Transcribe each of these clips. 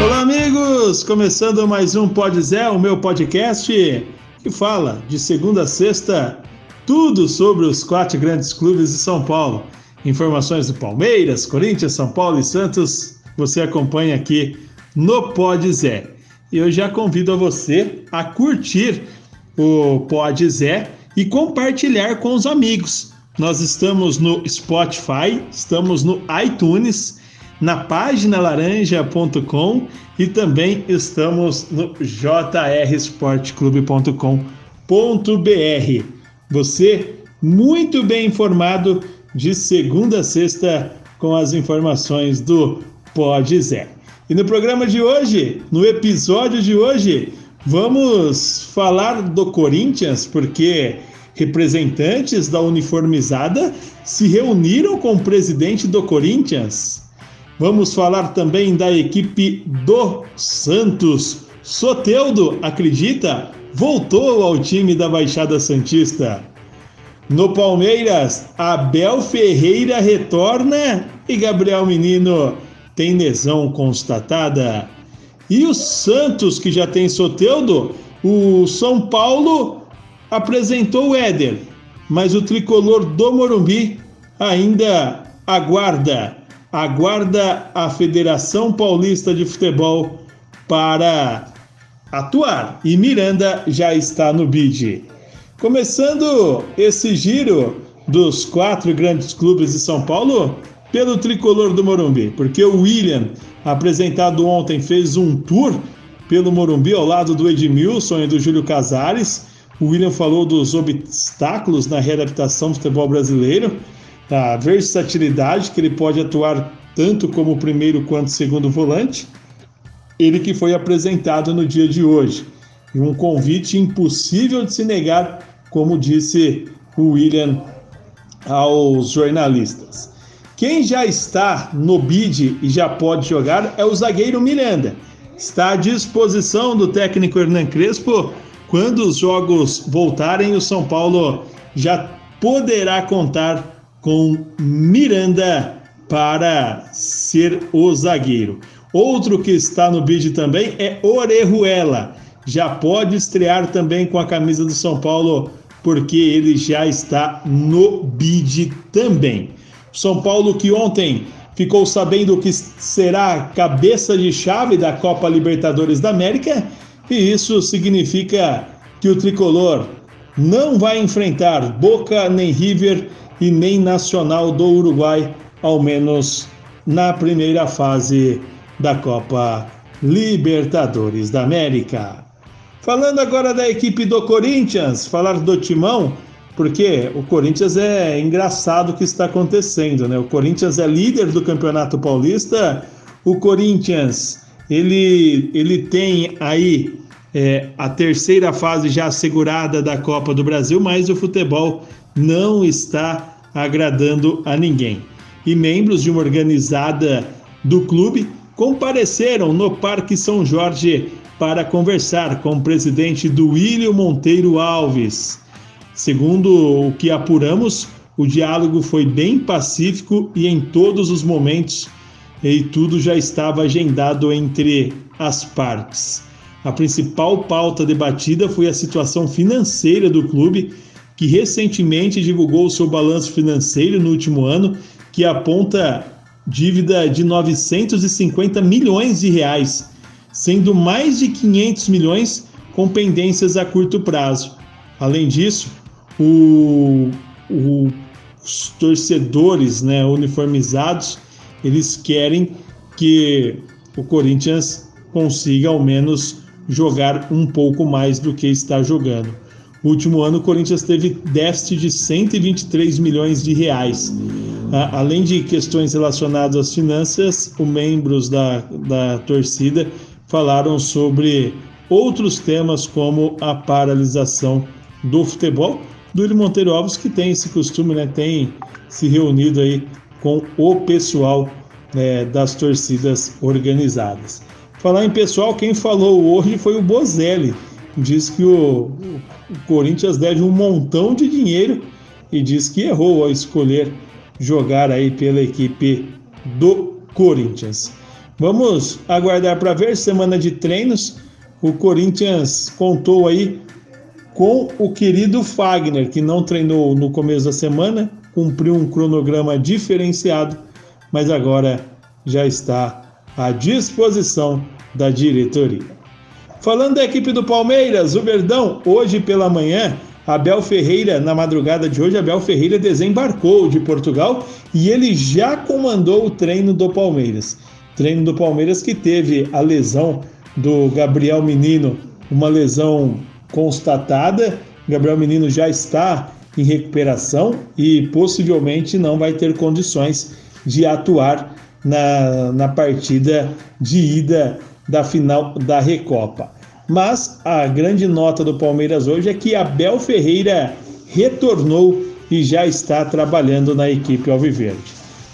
Olá, amigos! Começando mais um Pod Zé, o meu podcast que fala de segunda a sexta tudo sobre os quatro grandes clubes de São Paulo. Informações do Palmeiras, Corinthians, São Paulo e Santos, você acompanha aqui no Pod Zé. E eu já convido a você a curtir o Pod Zé e compartilhar com os amigos. Nós estamos no Spotify, estamos no iTunes, na página laranja.com e também estamos no jrsportclube.com.br. Você muito bem informado de segunda a sexta com as informações do Pod Zé. E no programa de hoje, no episódio de hoje, vamos falar do Corinthians, porque representantes da uniformizada se reuniram com o presidente do Corinthians. Vamos falar também da equipe do Santos. Soteudo, acredita? Voltou ao time da Baixada Santista. No Palmeiras, Abel Ferreira retorna e Gabriel Menino tem lesão constatada. E o Santos, que já tem Soteudo, o São Paulo apresentou o Éder, mas o tricolor do Morumbi ainda aguarda, aguarda a Federação Paulista de Futebol para atuar. E Miranda já está no bid. Começando esse giro dos quatro grandes clubes de São Paulo pelo tricolor do Morumbi, porque o William, apresentado ontem, fez um tour pelo Morumbi ao lado do Edmilson e do Júlio Casares o William falou dos obstáculos na readaptação do futebol brasileiro, da versatilidade que ele pode atuar tanto como primeiro quanto segundo volante. Ele que foi apresentado no dia de hoje. E um convite impossível de se negar, como disse o William aos jornalistas. Quem já está no bid e já pode jogar é o zagueiro Miranda. Está à disposição do técnico Hernan Crespo quando os jogos voltarem, o São Paulo já poderá contar com Miranda para ser o zagueiro. Outro que está no bid também é Orejuela. Já pode estrear também com a camisa do São Paulo, porque ele já está no bid também. São Paulo que ontem ficou sabendo que será cabeça de chave da Copa Libertadores da América e isso significa que o tricolor não vai enfrentar Boca, nem River e nem Nacional do Uruguai, ao menos na primeira fase da Copa Libertadores da América. Falando agora da equipe do Corinthians, falar do Timão, porque o Corinthians é engraçado o que está acontecendo, né? O Corinthians é líder do Campeonato Paulista, o Corinthians ele, ele tem aí é, a terceira fase já assegurada da Copa do Brasil, mas o futebol não está agradando a ninguém. E membros de uma organizada do clube compareceram no Parque São Jorge para conversar com o presidente do William Monteiro Alves. Segundo o que apuramos, o diálogo foi bem pacífico e em todos os momentos e tudo já estava agendado entre as partes. A principal pauta debatida foi a situação financeira do clube, que recentemente divulgou seu balanço financeiro no último ano, que aponta dívida de 950 milhões de reais, sendo mais de 500 milhões com pendências a curto prazo. Além disso, o, o, os torcedores né, uniformizados eles querem que o Corinthians consiga ao menos jogar um pouco mais do que está jogando. No último ano, o Corinthians teve déficit de 123 milhões de reais. Além de questões relacionadas às finanças, os membros da, da torcida falaram sobre outros temas como a paralisação do futebol. Do Monteiro Alves, que tem esse costume, né, tem se reunido aí com o pessoal né, das torcidas organizadas. Falar em pessoal, quem falou hoje foi o Bozelli. Diz que o, o Corinthians deve um montão de dinheiro e diz que errou ao escolher jogar aí pela equipe do Corinthians. Vamos aguardar para ver semana de treinos. O Corinthians contou aí com o querido Fagner, que não treinou no começo da semana, cumpriu um cronograma diferenciado, mas agora já está à disposição da diretoria. Falando da equipe do Palmeiras, o Verdão, hoje pela manhã, Abel Ferreira, na madrugada de hoje, Abel Ferreira desembarcou de Portugal e ele já comandou o treino do Palmeiras. Treino do Palmeiras que teve a lesão do Gabriel Menino, uma lesão constatada. Gabriel Menino já está em recuperação e possivelmente não vai ter condições de atuar na, na partida de ida da final da Recopa. Mas a grande nota do Palmeiras hoje é que Abel Ferreira retornou e já está trabalhando na equipe Alviverde.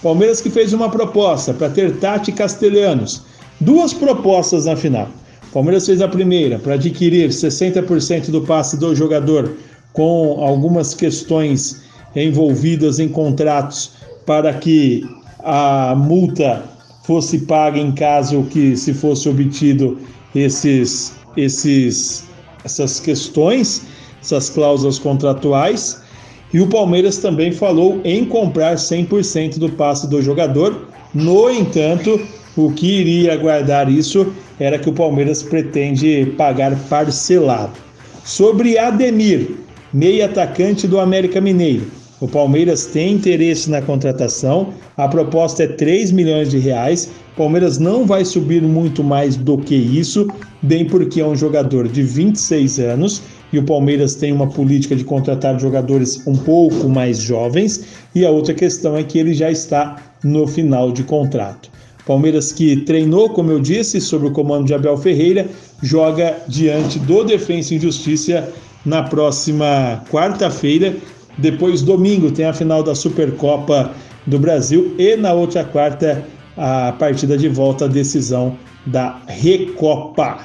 Palmeiras que fez uma proposta para ter Tati Castelhanos. Duas propostas na final. Palmeiras fez a primeira para adquirir 60% do passe do jogador com algumas questões envolvidas em contratos para que a multa fosse paga em caso que se fosse obtido esses, esses, essas questões, essas cláusulas contratuais. E o Palmeiras também falou em comprar 100% do passe do jogador. No entanto, o que iria guardar isso era que o Palmeiras pretende pagar parcelado. Sobre Ademir, meio atacante do América Mineiro. O Palmeiras tem interesse na contratação. A proposta é 3 milhões de reais. O Palmeiras não vai subir muito mais do que isso, bem porque é um jogador de 26 anos e o Palmeiras tem uma política de contratar jogadores um pouco mais jovens. E a outra questão é que ele já está no final de contrato. Palmeiras que treinou, como eu disse, sob o comando de Abel Ferreira, joga diante do Defensa e Justiça na próxima quarta-feira depois, domingo, tem a final da Supercopa do Brasil e na outra quarta, a partida de volta, a decisão da Recopa.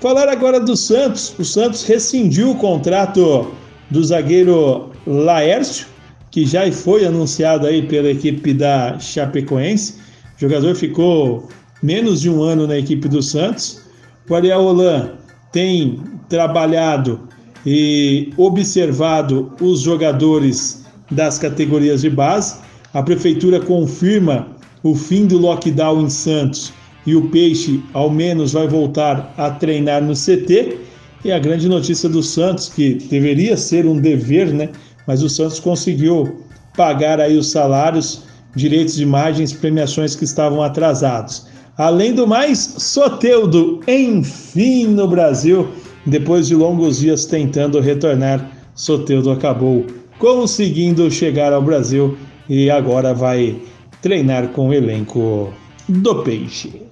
Falar agora do Santos. O Santos rescindiu o contrato do zagueiro Laércio, que já foi anunciado aí pela equipe da Chapecoense. O jogador ficou menos de um ano na equipe do Santos. O Ariel Holan tem trabalhado e observado os jogadores das categorias de base. A prefeitura confirma o fim do lockdown em Santos e o Peixe, ao menos, vai voltar a treinar no CT. E a grande notícia do Santos, que deveria ser um dever, né? Mas o Santos conseguiu pagar aí os salários, direitos de imagens, premiações que estavam atrasados. Além do mais, Soteudo, enfim, no Brasil, depois de longos dias tentando retornar, Soteudo acabou conseguindo chegar ao Brasil e agora vai treinar com o elenco do Peixe.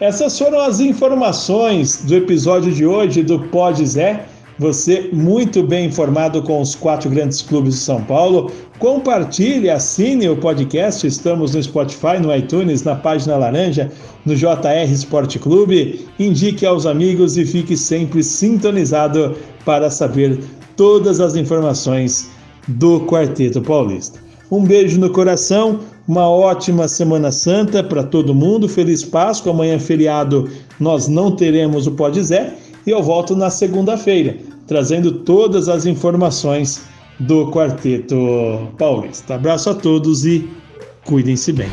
Essas foram as informações do episódio de hoje do Pod Zé. Você muito bem informado com os quatro grandes clubes de São Paulo. Compartilhe, assine o podcast. Estamos no Spotify, no iTunes, na página Laranja, no JR Esporte Clube. Indique aos amigos e fique sempre sintonizado para saber todas as informações do Quarteto Paulista. Um beijo no coração, uma ótima Semana Santa para todo mundo. Feliz Páscoa. Amanhã, feriado, nós não teremos o Pod Zé e eu volto na segunda-feira, trazendo todas as informações do Quarteto Paulista. Abraço a todos e cuidem-se bem.